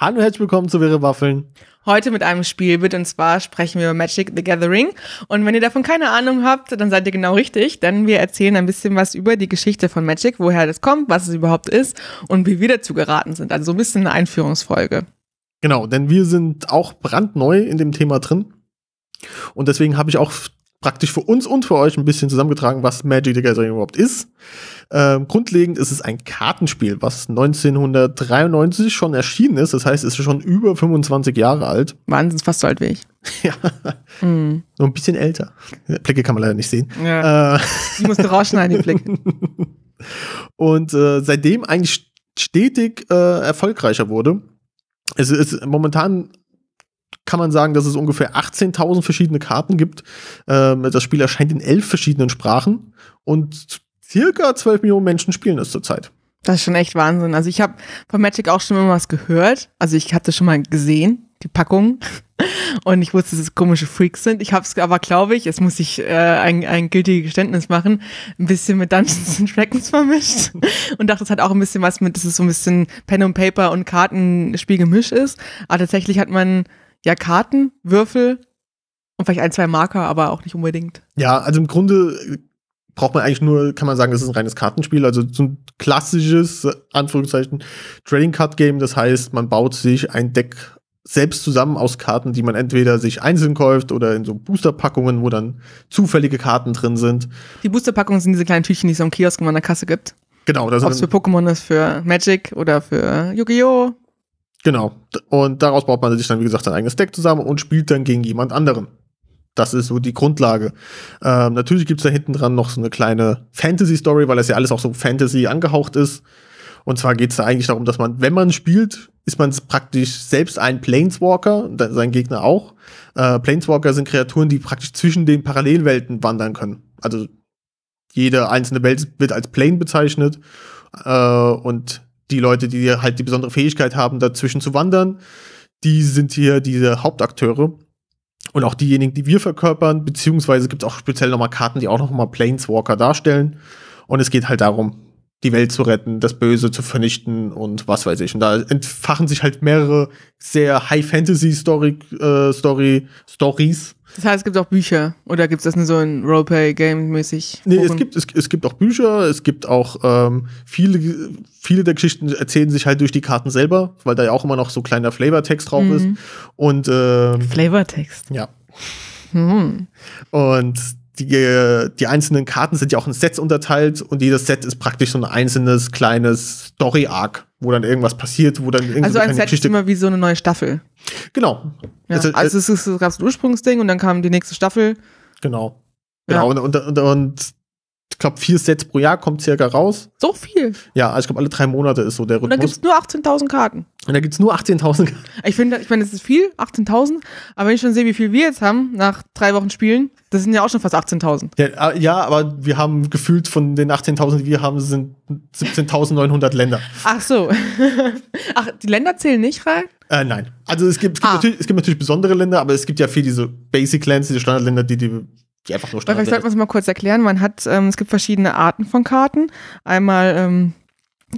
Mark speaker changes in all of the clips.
Speaker 1: Hallo und herzlich willkommen zu Wirre Waffeln.
Speaker 2: Heute mit einem Spielbild und zwar sprechen wir über Magic the Gathering. Und wenn ihr davon keine Ahnung habt, dann seid ihr genau richtig, denn wir erzählen ein bisschen was über die Geschichte von Magic, woher das kommt, was es überhaupt ist und wie wir dazu geraten sind. Also so ein bisschen eine Einführungsfolge.
Speaker 1: Genau, denn wir sind auch brandneu in dem Thema drin. Und deswegen habe ich auch praktisch für uns und für euch ein bisschen zusammengetragen, was Magic the Gathering überhaupt ist. Ähm, grundlegend ist es ein Kartenspiel, was 1993 schon erschienen ist. Das heißt, es ist schon über 25 Jahre alt.
Speaker 2: Wahnsinn, fast so alt wie ich.
Speaker 1: ja. Mhm. Nur ein bisschen älter. Blicke kann man leider nicht sehen.
Speaker 2: Ja. Äh. Die musst du rausschneiden, die Blicke.
Speaker 1: und äh, seitdem eigentlich stetig äh, erfolgreicher wurde. Es ist momentan kann man sagen, dass es ungefähr 18.000 verschiedene Karten gibt. Ähm, das Spiel erscheint in elf verschiedenen Sprachen und circa 12 Millionen Menschen spielen es zurzeit.
Speaker 2: Das ist schon echt Wahnsinn. Also ich habe von Magic auch schon immer was gehört. Also ich hatte schon mal gesehen, die Packung. Und ich wusste, dass es komische Freaks sind. Ich habe es aber, glaube ich, jetzt muss ich äh, ein, ein gültiges Geständnis machen, ein bisschen mit Dungeons Dragons vermischt. Und dachte, es hat auch ein bisschen was mit, dass es so ein bisschen Pen und Paper und Kartenspiel gemischt ist. Aber tatsächlich hat man ja Karten, Würfel und vielleicht ein, zwei Marker, aber auch nicht unbedingt.
Speaker 1: Ja, also im Grunde braucht man eigentlich nur, kann man sagen, das ist ein reines Kartenspiel, also so ein klassisches, Anführungszeichen, Trading Card Game. Das heißt, man baut sich ein Deck selbst zusammen aus Karten, die man entweder sich einzeln kauft oder in so Boosterpackungen, wo dann zufällige Karten drin sind.
Speaker 2: Die Boosterpackungen sind diese kleinen Tütchen, die es am Kiosk an der Kasse gibt.
Speaker 1: Genau.
Speaker 2: Das Ob es für Pokémon ist, für Magic oder für Yu-Gi-Oh!
Speaker 1: Genau. Und daraus baut man sich dann, wie gesagt, sein eigenes Deck zusammen und spielt dann gegen jemand anderen. Das ist so die Grundlage. Ähm, natürlich gibt's da hinten dran noch so eine kleine Fantasy-Story, weil das ja alles auch so Fantasy angehaucht ist. Und zwar geht's da eigentlich darum, dass man, wenn man spielt, ist man praktisch selbst ein Planeswalker, sein Gegner auch. Äh, Planeswalker sind Kreaturen, die praktisch zwischen den Parallelwelten wandern können. Also jede einzelne Welt wird als Plane bezeichnet. Äh, und die Leute, die halt die besondere Fähigkeit haben, dazwischen zu wandern, die sind hier diese Hauptakteure. Und auch diejenigen, die wir verkörpern, beziehungsweise gibt es auch speziell nochmal Karten, die auch nochmal Planeswalker darstellen. Und es geht halt darum, die Welt zu retten, das Böse zu vernichten und was weiß ich. Und da entfachen sich halt mehrere sehr High-Fantasy-Story, äh, Story, Stories.
Speaker 2: Das heißt, es gibt auch Bücher oder gibt es das nur so ein Roleplay-Game-mäßig?
Speaker 1: Nee, es gibt, es, es gibt auch Bücher, es gibt auch ähm, viele, viele der Geschichten erzählen sich halt durch die Karten selber, weil da ja auch immer noch so kleiner Flavortext drauf mhm. ist. Und ähm,
Speaker 2: Flavortext.
Speaker 1: Ja. Mhm. Und die, die einzelnen Karten sind ja auch in Sets unterteilt und jedes Set ist praktisch so ein einzelnes kleines Story-Arc, wo dann irgendwas passiert, wo dann irgendwie
Speaker 2: Also ein Set Geschichte ist immer wie so eine neue Staffel.
Speaker 1: Genau.
Speaker 2: Ja, also, also es, ist, es gab ein Ursprungsding und dann kam die nächste Staffel.
Speaker 1: Genau. Genau. Ja. Und, und, und, und glaube, vier Sets pro Jahr kommt circa raus.
Speaker 2: So viel?
Speaker 1: Ja, also ich glaube, alle drei Monate ist so der Rhythmus.
Speaker 2: Und da gibt es nur 18.000 Karten.
Speaker 1: Und da gibt es nur 18.000 Karten.
Speaker 2: Ich finde, ich meine, das ist viel, 18.000. Aber wenn ich schon sehe, wie viel wir jetzt haben, nach drei Wochen Spielen, das sind ja auch schon fast 18.000.
Speaker 1: Ja, ja, aber wir haben gefühlt von den 18.000, die wir haben, sind 17.900 Länder.
Speaker 2: Ach so. Ach, die Länder zählen nicht rein?
Speaker 1: Äh, nein. Also es gibt, es, gibt ah. natürlich, es gibt natürlich besondere Länder, aber es gibt ja viel diese Basic Lands, diese Standardländer, die, die die einfach nur
Speaker 2: Vielleicht sollten wir es mal kurz erklären. Man hat, ähm, es gibt verschiedene Arten von Karten. Einmal ähm,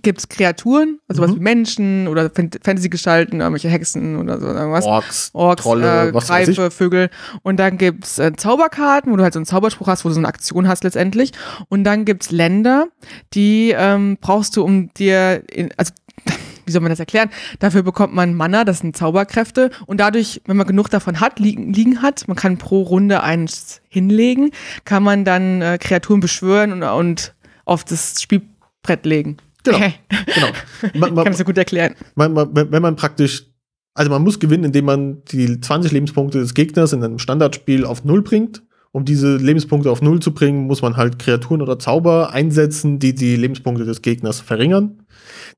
Speaker 2: gibt es Kreaturen, also mhm. was wie Menschen oder Fantasy-Gestalten, irgendwelche Hexen oder so irgendwas.
Speaker 1: Orks,
Speaker 2: Orks Trolle, äh, Greife, Vögel. Und dann gibt's äh, Zauberkarten, wo du halt so einen Zauberspruch hast, wo du so eine Aktion hast letztendlich. Und dann gibt's Länder, die ähm, brauchst du, um dir, in, also wie soll man das erklären? Dafür bekommt man Mana, das sind Zauberkräfte. Und dadurch, wenn man genug davon hat, liegen, liegen hat, man kann pro Runde eins hinlegen, kann man dann äh, Kreaturen beschwören und, und auf das Spielbrett legen.
Speaker 1: Genau. genau.
Speaker 2: Man, man, kann das so gut erklären.
Speaker 1: Man, wenn man praktisch, also man muss gewinnen, indem man die 20 Lebenspunkte des Gegners in einem Standardspiel auf Null bringt. Um diese Lebenspunkte auf Null zu bringen, muss man halt Kreaturen oder Zauber einsetzen, die die Lebenspunkte des Gegners verringern.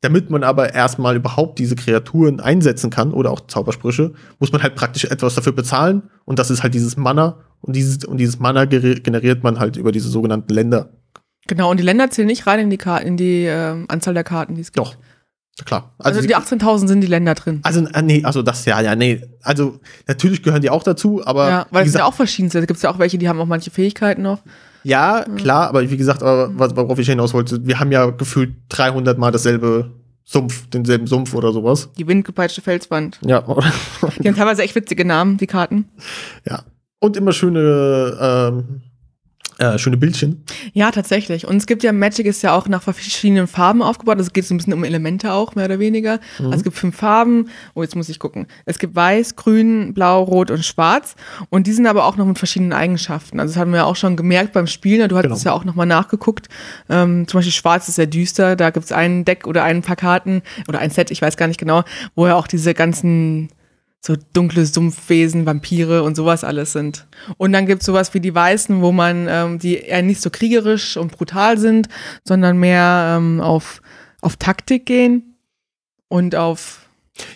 Speaker 1: Damit man aber erstmal überhaupt diese Kreaturen einsetzen kann oder auch Zaubersprüche, muss man halt praktisch etwas dafür bezahlen und das ist halt dieses Mana und dieses, und dieses Mana generiert man halt über diese sogenannten Länder.
Speaker 2: Genau, und die Länder zählen nicht rein in die, Kar in die äh, Anzahl der Karten, die es gibt.
Speaker 1: Doch. Klar.
Speaker 2: Also, also die 18.000 sind die Länder drin.
Speaker 1: Also, äh, nee, also das, ja, ja, nee. Also, natürlich gehören die auch dazu, aber.
Speaker 2: Ja, weil es sind ja auch verschiedene. Da gibt es ja auch welche, die haben auch manche Fähigkeiten noch.
Speaker 1: Ja, klar, aber wie gesagt, aber worauf ich hinaus wollte, wir haben ja gefühlt 300 Mal dasselbe Sumpf, denselben Sumpf oder sowas.
Speaker 2: Die windgepeitschte Felswand.
Speaker 1: Ja,
Speaker 2: Die haben teilweise echt witzige Namen, die Karten.
Speaker 1: ja. Und immer schöne, ähm, äh, schöne Bildchen.
Speaker 2: Ja, tatsächlich. Und es gibt ja, Magic ist ja auch nach verschiedenen Farben aufgebaut. Also es geht so ein bisschen um Elemente auch, mehr oder weniger.
Speaker 1: Mhm.
Speaker 2: Also es gibt fünf Farben. Oh, jetzt muss ich gucken. Es gibt weiß, grün, blau, rot und schwarz. Und die sind aber auch noch mit verschiedenen Eigenschaften. Also das haben wir ja auch schon gemerkt beim Spielen. Du hattest
Speaker 1: Genau.
Speaker 2: ja auch nochmal nachgeguckt. Ähm, zum Beispiel schwarz ist sehr düster. Da gibt es ein Deck oder ein paar Karten oder ein Set, ich weiß gar nicht genau, wo ja auch diese ganzen so dunkle Sumpfwesen, Vampire und sowas alles sind. Und dann gibt's sowas wie die Weißen, wo man, ähm, die eher nicht so kriegerisch und brutal sind, sondern mehr ähm, auf, auf Taktik gehen und auf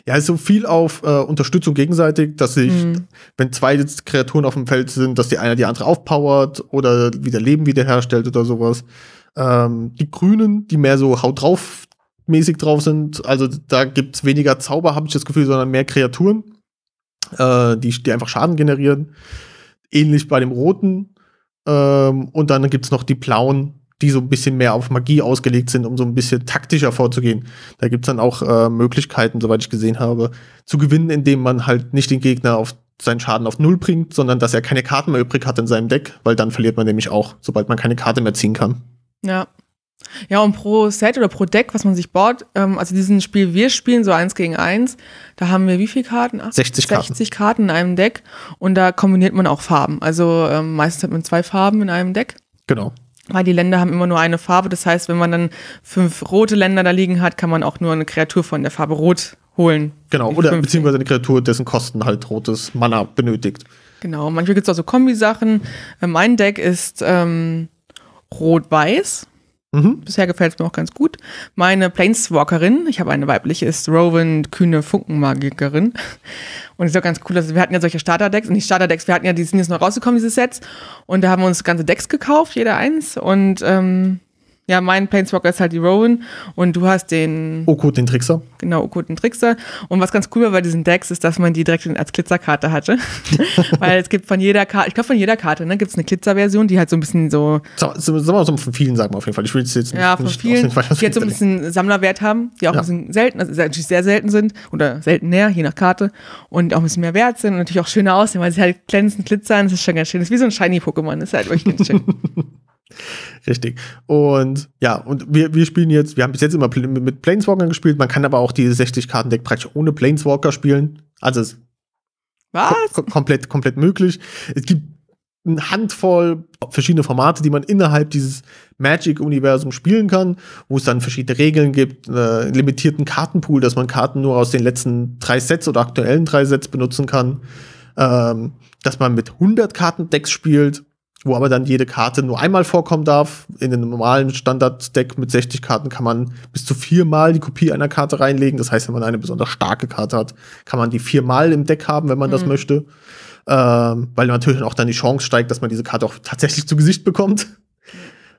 Speaker 1: Ja, ist so viel auf äh, Unterstützung gegenseitig, dass sich,
Speaker 2: Mhm.
Speaker 1: wenn zwei Kreaturen auf dem Feld sind, dass die eine die andere aufpowert oder wieder Leben wiederherstellt oder sowas. Ähm, die Grünen, die mehr so Haut drauf mäßig drauf sind, also da gibt's weniger Zauber, habe ich das Gefühl, sondern mehr Kreaturen, äh, die, die einfach Schaden generieren. Ähnlich bei dem Roten. Ähm, und dann gibt's noch die Blauen, die so ein bisschen mehr auf Magie ausgelegt sind, um so ein bisschen taktischer vorzugehen. Da gibt's dann auch äh, Möglichkeiten, soweit ich gesehen habe, zu gewinnen, indem man halt nicht den Gegner auf seinen Schaden auf Null bringt, sondern dass er keine Karten mehr übrig hat in seinem Deck, weil dann verliert man nämlich auch, sobald man keine Karte mehr ziehen kann.
Speaker 2: Ja. Ja, und pro Set oder pro Deck, was man sich baut, ähm, also diesen Spiel wir spielen, so eins gegen eins, da haben wir wie viele Karten? Ach,
Speaker 1: 60 Karten.
Speaker 2: 60 Karten in einem Deck und da kombiniert man auch Farben. Also ähm, meistens hat man zwei Farben in einem Deck.
Speaker 1: Genau.
Speaker 2: Weil die Länder haben immer nur eine Farbe. Das heißt, wenn man dann fünf rote Länder da liegen hat, kann man auch nur eine Kreatur von der Farbe Rot holen.
Speaker 1: Genau. Oder
Speaker 2: 15.
Speaker 1: beziehungsweise eine Kreatur, dessen Kosten halt rotes Mana benötigt.
Speaker 2: Genau. Manchmal gibt es auch so Kombisachen. Mein Deck ist ähm, rot-weiß.
Speaker 1: Mhm.
Speaker 2: Bisher gefällt es mir auch ganz gut. Meine Planeswalkerin, ich habe eine weibliche, ist Rowan, kühne Funkenmagikerin. Und ist auch ganz cool. Also wir hatten ja solche Starterdecks und die Starterdecks, wir hatten ja, die sind jetzt noch rausgekommen, diese Sets. Und da haben wir uns ganze Decks gekauft, jeder eins. Und ähm, ja, mein Planeswalker ist halt die Rowan und du hast den
Speaker 1: Oko, den Trickser.
Speaker 2: Genau, Okkulten Trickster. Und was ganz cool war bei diesen Decks, ist, dass man die direkt als Glitzerkarte hatte. Weil es gibt von jeder Karte, ich glaube von jeder Karte, ne, gibt es eine Glitzer-Version, die halt so ein bisschen so,
Speaker 1: Sa- Sagen wir so von vielen, sagen wir auf jeden Fall. Ich will jetzt nicht,
Speaker 2: ja, von vielen,
Speaker 1: den
Speaker 2: die halt so ein bisschen Sammlerwert haben, die auch
Speaker 1: Ja.
Speaker 2: ein bisschen selten, also natürlich sehr selten sind oder selten näher, je nach Karte und auch ein bisschen mehr wert sind und natürlich auch schöner aussehen, weil sie halt glänzen, glitzern, das ist schon ganz schön. Das ist wie so ein Shiny-Pokémon, das ist halt wirklich ganz schön.
Speaker 1: Richtig. Und ja, und wir, wir spielen jetzt, wir haben bis jetzt immer mit Planeswalkern gespielt, man kann aber auch die 60-Karten-Deck praktisch ohne Planeswalker spielen. Also es ist
Speaker 2: Was?
Speaker 1: ko komplett, komplett möglich. Es gibt eine Handvoll verschiedene Formate, die man innerhalb dieses Magic-Universums spielen kann, wo es dann verschiedene Regeln gibt, äh, einen limitierten Kartenpool, dass man Karten nur aus den letzten drei Sets oder aktuellen drei Sets benutzen kann, ähm, dass man mit 100 Karten-Decks spielt, wo aber dann jede Karte nur einmal vorkommen darf. In einem normalen Standard-Deck mit 60 Karten kann man bis zu viermal die Kopie einer Karte reinlegen. Das heißt, wenn man eine besonders starke Karte hat, kann man die viermal im Deck haben, wenn man das möchte. Ähm, weil natürlich auch dann die Chance steigt, dass man diese Karte auch tatsächlich zu Gesicht bekommt.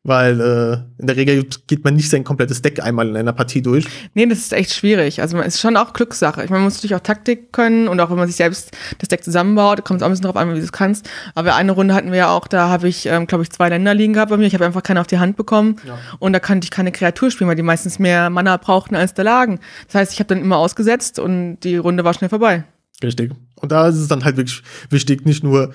Speaker 1: Weil äh, in der Regel geht man nicht sein komplettes Deck einmal in einer Partie durch.
Speaker 2: Nee, das ist echt schwierig. Also man ist schon auch Glückssache. Ich meine, man muss natürlich auch Taktik können und auch wenn man sich selbst das Deck zusammenbaut, kommt es auch ein bisschen drauf an, wie du es kannst. Aber eine Runde hatten wir ja auch, da habe ich, ähm, glaube ich, zwei Länder liegen gehabt bei mir. Ich habe einfach keine auf die Hand bekommen und da konnte ich keine Kreatur spielen, weil die meistens mehr Mana brauchten als da lagen. Das heißt, ich habe dann immer ausgesetzt und die Runde war schnell vorbei.
Speaker 1: Richtig. Und da ist es dann halt wirklich wichtig, nicht nur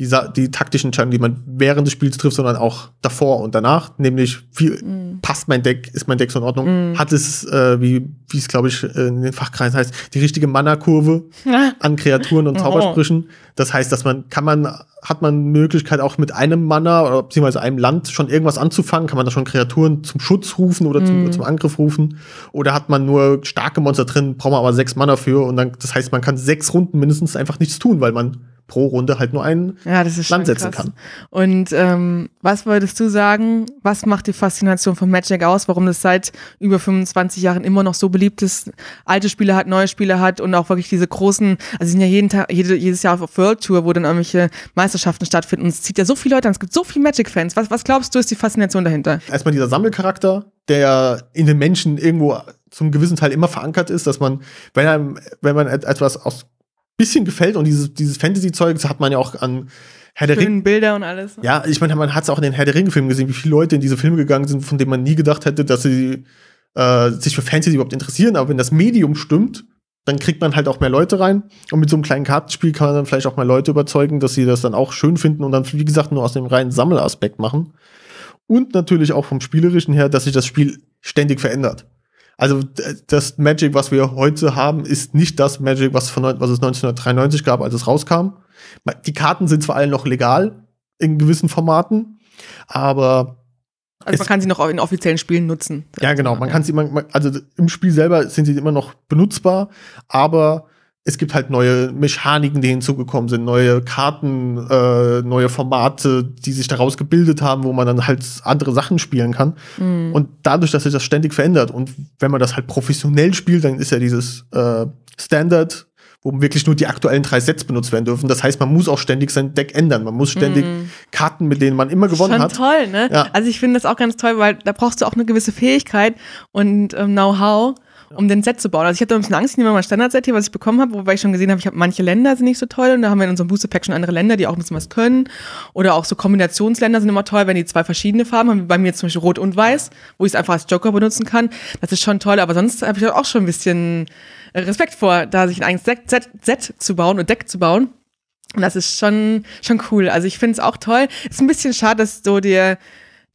Speaker 1: die, die taktischen Entscheidungen, die man während des Spiels trifft, sondern auch davor und danach. Nämlich, viel, passt mein Deck, ist mein Deck so in Ordnung? Hat es, äh, wie wie es, glaube ich, in den Fachkreisen heißt, die richtige Mana-Kurve an Kreaturen und
Speaker 2: Oh.
Speaker 1: Zaubersprüchen? Das heißt, dass man, kann man, hat man Möglichkeit auch mit einem Mana oder beziehungsweise einem Land schon irgendwas anzufangen? Kann man da schon Kreaturen zum Schutz rufen oder zum, zum Angriff rufen? Oder hat man nur starke Monster drin, braucht man aber sechs Mana für und dann, das heißt, man kann sechs Runden mindestens einfach nichts tun, weil man pro Runde halt nur einen
Speaker 2: Ja,
Speaker 1: Land setzen
Speaker 2: krass.
Speaker 1: kann.
Speaker 2: Und ähm, was würdest du sagen, was macht die Faszination von Magic aus, warum das seit über 25 Jahren immer noch so beliebt ist, alte Spiele hat, neue Spiele hat und auch wirklich diese großen, also sie sind ja jeden Tag, jede, jedes Jahr auf World Tour, wo dann irgendwelche Meisterschaften stattfinden und es zieht ja so viele Leute an, es gibt so viele Magic-Fans. Was, was glaubst du, ist die Faszination dahinter?
Speaker 1: erstmal dieser Sammelcharakter, der in den Menschen irgendwo zum gewissen Teil immer verankert ist, dass man, wenn einem, wenn man et- etwas aus bisschen gefällt und dieses, dieses Fantasy-Zeug, das hat man ja auch an Herr der Ringe.
Speaker 2: Bilder und alles.
Speaker 1: Ja, ich meine, man hat es auch in den Herr der Ringe-Filmen gesehen, wie viele Leute in diese Filme gegangen sind, von denen man nie gedacht hätte, dass sie äh, sich für Fantasy überhaupt interessieren, aber wenn das Medium stimmt, dann kriegt man halt auch mehr Leute rein. Und mit so einem kleinen Kartenspiel kann man dann vielleicht auch mal Leute überzeugen, dass sie das dann auch schön finden und dann, wie gesagt, nur aus dem reinen Sammelaspekt machen. Und natürlich auch vom Spielerischen her, dass sich das Spiel ständig verändert. Also das Magic, was wir heute haben, ist nicht das Magic, was, von, was es 1993 gab, als es rauskam. Die Karten sind zwar alle noch legal in gewissen Formaten, aber
Speaker 2: also man kann sie noch in offiziellen Spielen nutzen.
Speaker 1: Ja, genau. Man kann sie, man, also im Spiel selber sind sie immer noch benutzbar, aber es gibt halt neue Mechaniken, die hinzugekommen sind, neue Karten, äh, neue Formate, die sich daraus gebildet haben, wo man dann halt andere Sachen spielen kann. Mhm. Und dadurch, dass sich das ständig verändert und wenn man das halt professionell spielt, dann ist ja dieses äh, Standard wo wirklich nur die aktuellen drei Sets benutzt werden dürfen. Das heißt, man muss auch ständig sein Deck ändern. Man muss ständig mm. Karten, mit denen man immer gewonnen Schon hat.
Speaker 2: toll, ne? Ja. Also ich finde das auch ganz toll, weil da brauchst du auch eine gewisse Fähigkeit und ähm, Know-how um den Set zu bauen. Also ich hatte ein bisschen Angst, ich nehme mal mein Standard-Set hier, was ich bekommen habe, wobei ich schon gesehen habe, ich habe manche Länder sind nicht so toll und da haben wir in unserem Booster-Pack schon andere Länder, die auch ein bisschen was können. Oder auch so Kombinationsländer sind immer toll, wenn die zwei verschiedene Farben haben, wie bei mir zum Beispiel Rot und Weiß, wo ich es einfach als Joker benutzen kann. Das ist schon toll, aber sonst habe ich auch schon ein bisschen Respekt vor, da sich ein eigenes Set, Set, Set zu bauen und Deck zu bauen. Und das ist schon, schon cool. Also ich finde es auch toll. Ist ein bisschen schade, dass so der,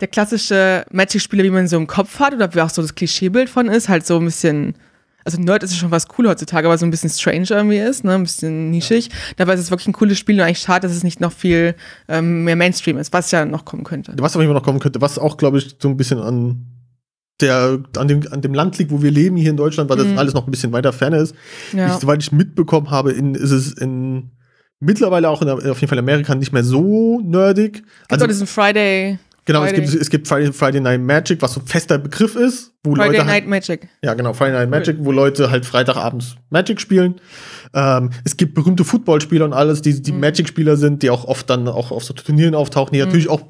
Speaker 2: der klassische Magic-Spieler, wie man so im Kopf hat, oder wie auch so das Klischeebild von ist, halt so ein bisschen, also Nerd ist ja schon was cool heutzutage, aber so ein bisschen strange irgendwie ist, ne, ein bisschen nischig. Dabei ist es wirklich ein cooles Spiel und eigentlich schade, dass es nicht noch viel ähm, mehr Mainstream ist, was ja noch kommen könnte.
Speaker 1: Was aber immer noch kommen könnte, was auch, glaube ich, so ein bisschen an der an dem, an dem Land liegt, wo wir leben, hier in Deutschland, weil das mhm. alles noch ein bisschen weiter ferne ist. Ja. Ich, soweit ich mitbekommen habe, in, ist es in mittlerweile auch in, auf jeden Fall in Amerika nicht mehr so nerdig.
Speaker 2: Gibt also diesen Friday.
Speaker 1: Genau, Friday. es gibt, es gibt Friday, Friday Night Magic, was so ein fester Begriff ist.
Speaker 2: Wo
Speaker 1: Friday
Speaker 2: Leute Night halt, Magic.
Speaker 1: Ja, genau, Friday Night Magic, wo Leute halt Freitagabends Magic spielen. Ähm, es gibt berühmte Footballspieler und alles, die, die mhm. Magic-Spieler sind, die auch oft dann auch auf so Turnieren auftauchen, die mhm. natürlich auch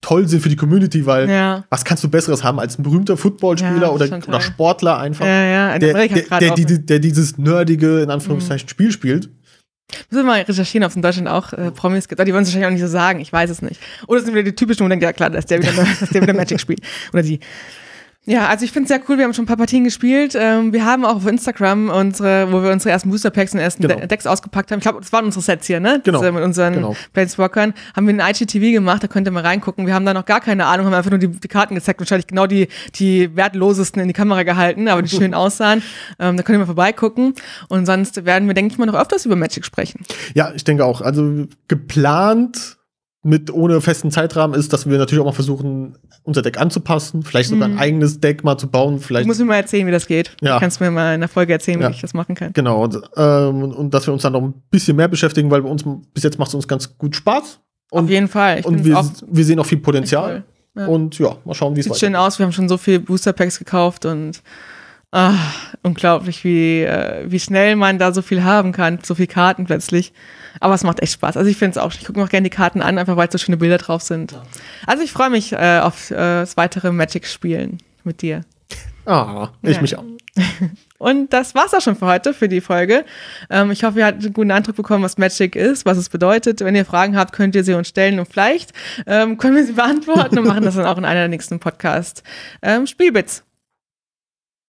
Speaker 1: toll sind für die Community, weil ja. was kannst du Besseres haben als ein berühmter Footballspieler ja, oder, oder Sportler einfach,
Speaker 2: ja,
Speaker 1: der, der, der, die, der, dieses nerdige, in Anführungszeichen, mhm. Spiel spielt.
Speaker 2: Müssen wir mal recherchieren, ob es in Deutschland auch äh, Promis gibt. Die wollen es wahrscheinlich auch nicht so sagen, ich weiß es nicht. Oder sind wieder die typischen, wo man denkt, ja klar, dass der wieder, dass der wieder Magic spielt. Oder die. Ja, also ich finde es sehr cool. Wir haben schon ein paar Partien gespielt. Ähm, wir haben auch auf Instagram unsere, wo wir unsere ersten Booster Packs und ersten genau. Decks ausgepackt haben. Ich glaube, das waren unsere Sets hier, ne?
Speaker 1: Genau.
Speaker 2: Das, äh, mit unseren genau. Planeswalkern. Haben wir ein IGTV gemacht, da könnt ihr mal reingucken. Wir haben da noch gar keine Ahnung, haben einfach nur die, die Karten gezeigt. Wahrscheinlich genau die, die wertlosesten in die Kamera gehalten, aber die schön aussahen. Ähm, da könnt ihr mal vorbeigucken. Und sonst werden wir, denke ich mal, noch öfters über Magic sprechen.
Speaker 1: Ja, ich denke auch. Also geplant mit ohne festen Zeitrahmen ist, dass wir natürlich auch mal versuchen, unser Deck anzupassen, vielleicht sogar mhm. ein eigenes Deck mal zu bauen. Vielleicht
Speaker 2: du musst mir mal erzählen, wie das geht. Ja. Du kannst mir mal in der Folge erzählen, ja. wie ich das machen kann.
Speaker 1: Genau, und, ähm, und dass wir uns dann noch ein bisschen mehr beschäftigen, weil bei uns bis jetzt macht es uns ganz gut Spaß.
Speaker 2: Und, Auf jeden Fall.
Speaker 1: Ich und wir, wir sehen auch viel Potenzial. Ja. Und ja, mal schauen, wie es
Speaker 2: weitergeht. Sieht schön aus, wir haben schon so viele Booster Packs gekauft und ach, unglaublich, wie, äh, wie schnell man da so viel haben kann, so viele Karten plötzlich. Aber es macht echt Spaß. Also ich finde es auch, ich gucke mir auch gerne die Karten an, einfach weil so schöne Bilder drauf sind. Also ich freue mich äh, auf äh, das weitere Magic-Spielen mit dir.
Speaker 1: Ah, ich ja. mich auch.
Speaker 2: Und das war's auch schon für heute, für die Folge. Ähm, ich hoffe, ihr habt einen guten Eindruck bekommen, was Magic ist, was es bedeutet. Wenn ihr Fragen habt, könnt ihr sie uns stellen und vielleicht ähm, können wir sie beantworten und machen das dann auch in einer der nächsten Podcast. Ähm, Spielbits.